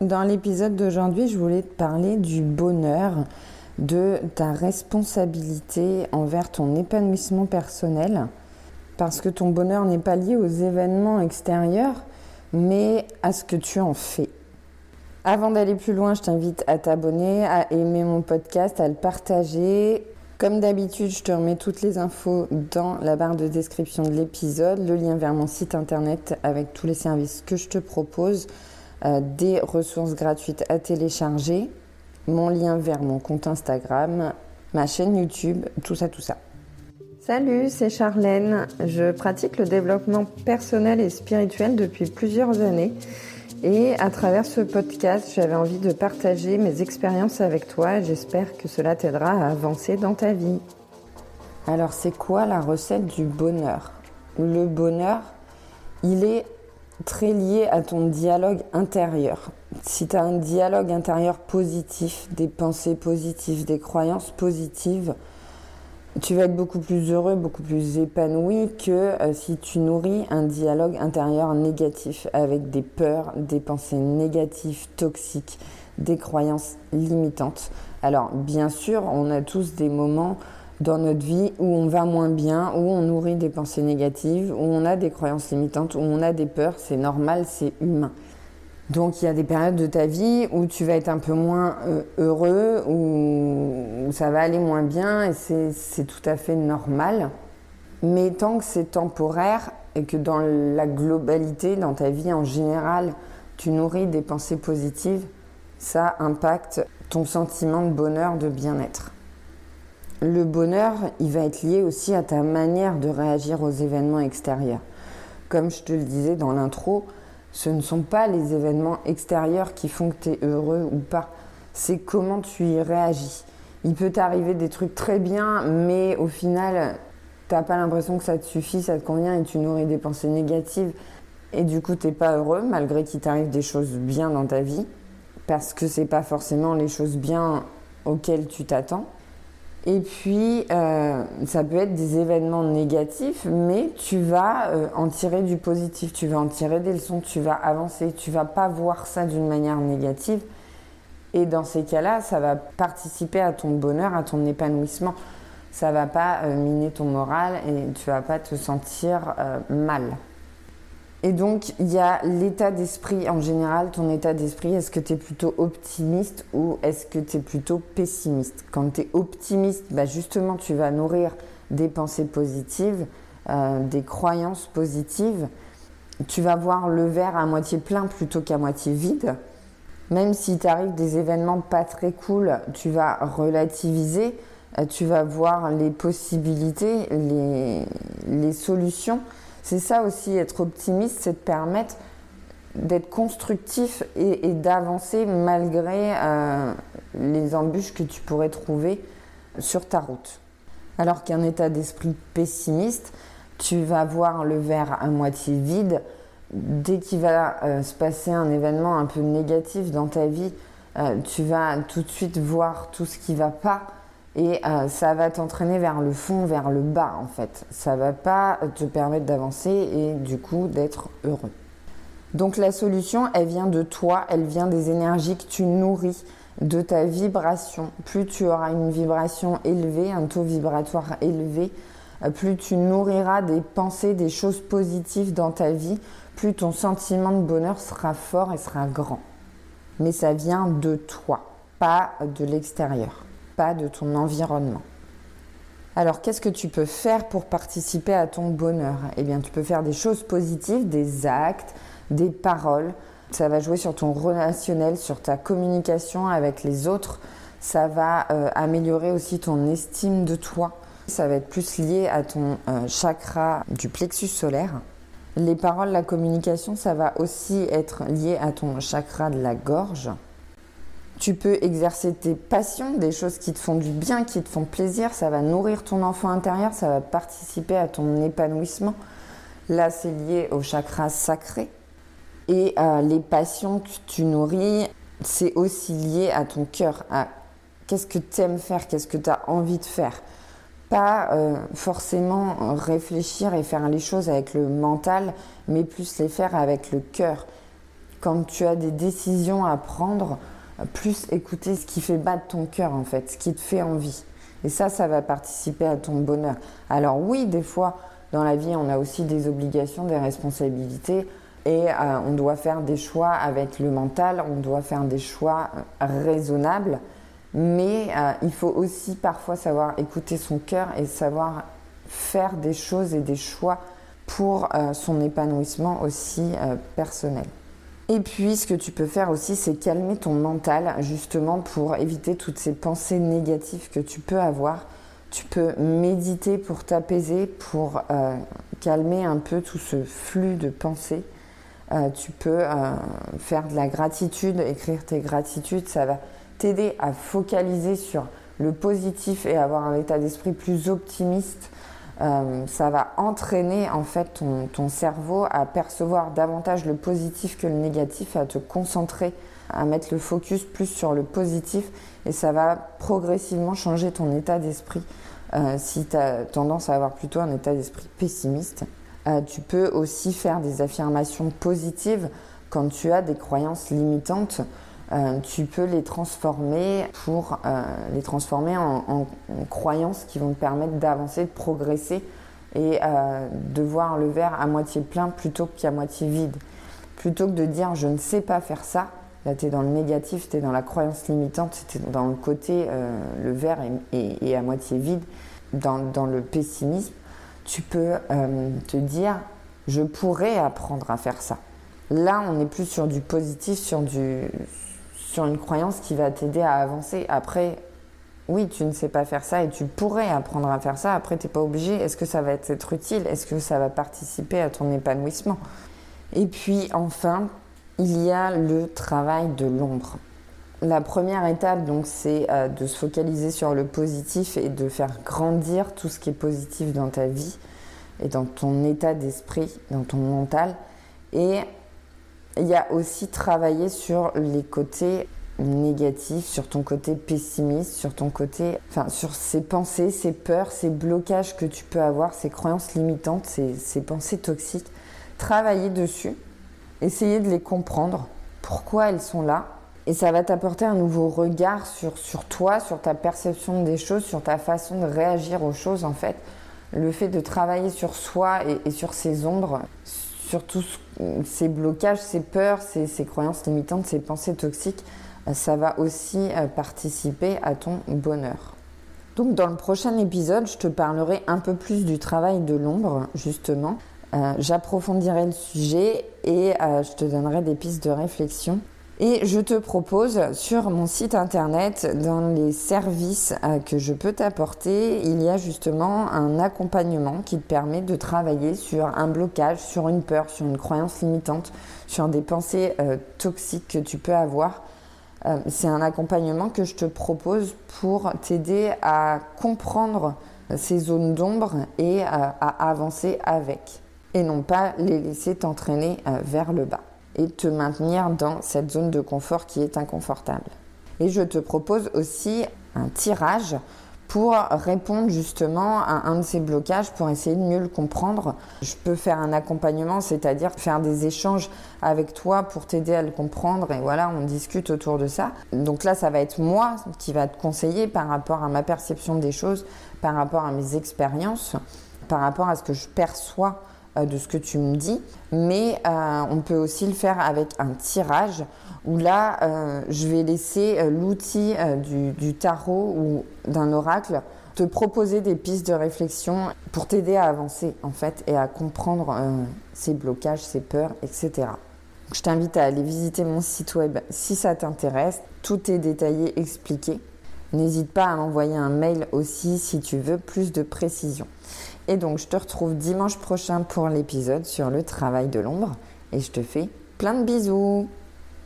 Dans l'épisode d'aujourd'hui, je voulais te parler du bonheur, de ta responsabilité envers ton épanouissement personnel, parce que ton bonheur n'est pas lié aux événements extérieurs, mais à ce que tu en fais. Avant d'aller plus loin, je t'invite à t'abonner, à aimer mon podcast, à le partager. Comme d'habitude, je te remets toutes les infos dans la barre de description de l'épisode, le lien vers mon site internet avec tous les services que je te propose, euh, des ressources gratuites à télécharger, mon lien vers mon compte Instagram, ma chaîne YouTube, tout ça, tout ça. Salut, c'est Charlène. Je pratique le développement personnel et spirituel depuis plusieurs années. Et à travers ce podcast, j'avais envie de partager mes expériences avec toi. J'espère que cela t'aidera à avancer dans ta vie. Alors, c'est quoi la recette du bonheur? Le bonheur, il est très lié à ton dialogue intérieur. Si tu as un dialogue intérieur positif, des pensées positives, des croyances positives, tu vas être beaucoup plus heureux, beaucoup plus épanoui que euh, si tu nourris un dialogue intérieur négatif avec des peurs, des pensées négatives, toxiques, des croyances limitantes. Alors bien sûr, on a tous des moments dans notre vie où on va moins bien, où on nourrit des pensées négatives, où on a des croyances limitantes, où on a des peurs, c'est normal, c'est humain. Donc il y a des périodes de ta vie où tu vas être un peu moins euh, heureux, où, ça va aller moins bien et c'est tout à fait normal. Mais tant que c'est temporaire et que dans la globalité, dans ta vie en général, tu nourris des pensées positives, ça impacte ton sentiment de bonheur, de bien-être. Le bonheur, il va être lié aussi à ta manière de réagir aux événements extérieurs. Comme je te le disais dans l'intro, ce ne sont pas les événements extérieurs qui font que tu es heureux ou pas. C'est comment tu y réagis. Il peut t'arriver des trucs très bien, mais au final, tu n'as pas l'impression que ça te suffit, ça te convient et tu nourris des pensées négatives. Et du coup, tu n'es pas heureux, malgré qu'il t'arrive des choses bien dans ta vie, parce que c'est pas forcément les choses bien auxquelles tu t'attends. Et puis, euh, ça peut être des événements négatifs, mais tu vas euh, en tirer du positif, tu vas en tirer des leçons, tu vas avancer, tu vas pas voir ça d'une manière négative. Et dans ces cas-là, ça va participer à ton bonheur, à ton épanouissement. Ça va pas euh, miner ton moral et tu vas pas te sentir mal. Et donc, il y a l'état d'esprit en général, ton état d'esprit. Est-ce que tu es plutôt optimiste ou est-ce que tu es plutôt pessimiste? Quand tu es optimiste, bah justement, tu vas nourrir des pensées positives, euh, des croyances positives. Tu vas voir le verre à moitié plein plutôt qu'à moitié vide. Même si t'arrive des événements pas très cool, tu vas relativiser, euh, tu vas voir les possibilités, les, les solutions. C'est ça aussi, être optimiste, c'est te permettre d'être constructif et, d'avancer malgré euh, les embûches que tu pourrais trouver sur ta route. Alors qu'un état d'esprit pessimiste, tu vas voir le verre à moitié vide. Dès qu'il va euh, se passer un événement un peu négatif dans ta vie, euh, tu vas tout de suite voir tout ce qui ne va pas et euh, ça va t'entraîner vers le fond, vers le bas en fait. Ça va pas te permettre d'avancer et du coup d'être heureux. Donc la solution, elle vient de toi, elle vient des énergies que tu nourris, de ta vibration. Plus tu auras une vibration élevée, un taux vibratoire élevé, euh, plus tu nourriras des pensées, des choses positives dans ta vie, plus ton sentiment de bonheur sera fort et sera grand. Mais ça vient de toi, pas de l'extérieur pas de ton environnement. Alors, qu'est-ce que tu peux faire pour participer à ton bonheur? Eh bien, tu peux faire des choses positives, des actes, des paroles. Ça va jouer sur ton relationnel, sur ta communication avec les autres. Ça va euh, améliorer aussi ton estime de toi. Ça va être plus lié à ton euh, chakra du plexus solaire. Les paroles, la communication, ça va aussi être lié à ton chakra de la gorge. Tu peux exercer tes passions, des choses qui te font du bien, qui te font plaisir. Ça va nourrir ton enfant intérieur, ça va participer à ton épanouissement. Là, c'est lié au chakra sacré. Et euh, les passions que tu nourris, c'est aussi lié à ton cœur, à qu'est-ce que tu aimes faire, qu'est-ce que tu as envie de faire. Pas euh, forcément réfléchir et faire les choses avec le mental, mais plus les faire avec le cœur quand tu as des décisions à prendre, plus écouter ce qui fait battre ton cœur en fait, ce qui te fait envie. Et ça, ça va participer à ton bonheur. Alors oui, des fois, dans la vie, on a aussi des obligations, des responsabilités. Et euh, on doit faire des choix avec le mental, on doit faire des choix raisonnables. Mais euh, il faut aussi parfois savoir écouter son cœur et savoir faire des choses et des choix pour euh, son épanouissement aussi personnel. Et puis, ce que tu peux faire aussi, c'est calmer ton mental, justement, pour éviter toutes ces pensées négatives que tu peux avoir. Tu peux méditer pour t'apaiser, pour euh, calmer un peu tout ce flux de pensées. Euh, tu peux euh, faire de la gratitude, écrire tes gratitudes, ça va t'aider à focaliser sur le positif et avoir un état d'esprit plus optimiste euh, ça va entraîner en fait ton, cerveau à percevoir davantage le positif que le négatif, à te concentrer, à mettre le focus plus sur le positif et ça va progressivement changer ton état d'esprit. Euh, si tu as tendance à avoir plutôt un état d'esprit pessimiste, euh, tu peux aussi faire des affirmations positives quand tu as des croyances limitantes. Euh, tu peux les transformer pour euh, les transformer en, croyances qui vont te permettre d'avancer, de progresser et euh, de voir le verre à moitié plein plutôt qu'à moitié vide. Plutôt que de dire je ne sais pas faire ça, là tu es dans le négatif, tu es dans la croyance limitante, tu es dans le côté le verre est, à moitié vide, dans, dans, le pessimisme, tu peux te dire je pourrais apprendre à faire ça. Là, on est plus sur du positif, sur du, une croyance qui va t'aider à avancer. Après, oui, tu ne sais pas faire ça et tu pourrais apprendre à faire ça. Après, tu n'es pas obligé. Est-ce que ça va être utile? Est-ce que ça va participer à ton épanouissement? Et puis, enfin, il y a le travail de l'ombre. La première étape, donc, c'est euh, de se focaliser sur le positif et de faire grandir tout ce qui est positif dans ta vie et dans ton état d'esprit, dans ton mental. Et il y a aussi travailler sur les côtés négatifs, sur ton côté pessimiste, sur ton côté, enfin, sur ces pensées, ces peurs, ces blocages que tu peux avoir, ces croyances limitantes, ces, pensées toxiques. Travailler dessus, essayer de les comprendre, pourquoi elles sont là, et ça va t'apporter un nouveau regard sur, sur toi, sur ta perception des choses, sur ta façon de réagir aux choses en fait. Le fait de travailler sur soi et, et sur ses ombres, sur tous ces blocages, ces peurs, ces, croyances limitantes, ces pensées toxiques, euh, ça va aussi euh, participer à ton bonheur. Donc dans le prochain épisode, je te parlerai un peu plus du travail de l'ombre, justement. Euh, j'approfondirai le sujet et je te donnerai des pistes de réflexion et je te propose sur mon site internet, dans les services euh, que je peux t'apporter, il y a justement un accompagnement qui te permet de travailler sur un blocage, sur une peur, sur une croyance limitante, sur des pensées euh, toxiques que tu peux avoir. Euh, c'est un accompagnement que je te propose pour t'aider à comprendre ces zones d'ombre et à avancer avec, et non pas les laisser t'entraîner vers le bas et te maintenir dans cette zone de confort qui est inconfortable. Et je te propose aussi un tirage pour répondre justement à un de ces blocages, pour essayer de mieux le comprendre. Je peux faire un accompagnement, c'est-à-dire faire des échanges avec toi pour t'aider à le comprendre et voilà, on discute autour de ça. Donc là, ça va être moi qui va te conseiller par rapport à ma perception des choses, par rapport à mes expériences, par rapport à ce que je perçois de ce que tu me dis, mais euh, on peut aussi le faire avec un tirage où là, euh, je vais laisser l'outil du, tarot ou d'un oracle te proposer des pistes de réflexion pour t'aider à avancer en fait et à comprendre ces blocages, ces peurs, etc. je t'invite à aller visiter mon site web si ça t'intéresse. Tout est détaillé, expliqué. N'hésite pas à m'envoyer un mail aussi si tu veux plus de précision. Et donc, je te retrouve dimanche prochain pour l'épisode sur le travail de l'ombre. Et je te fais plein de bisous.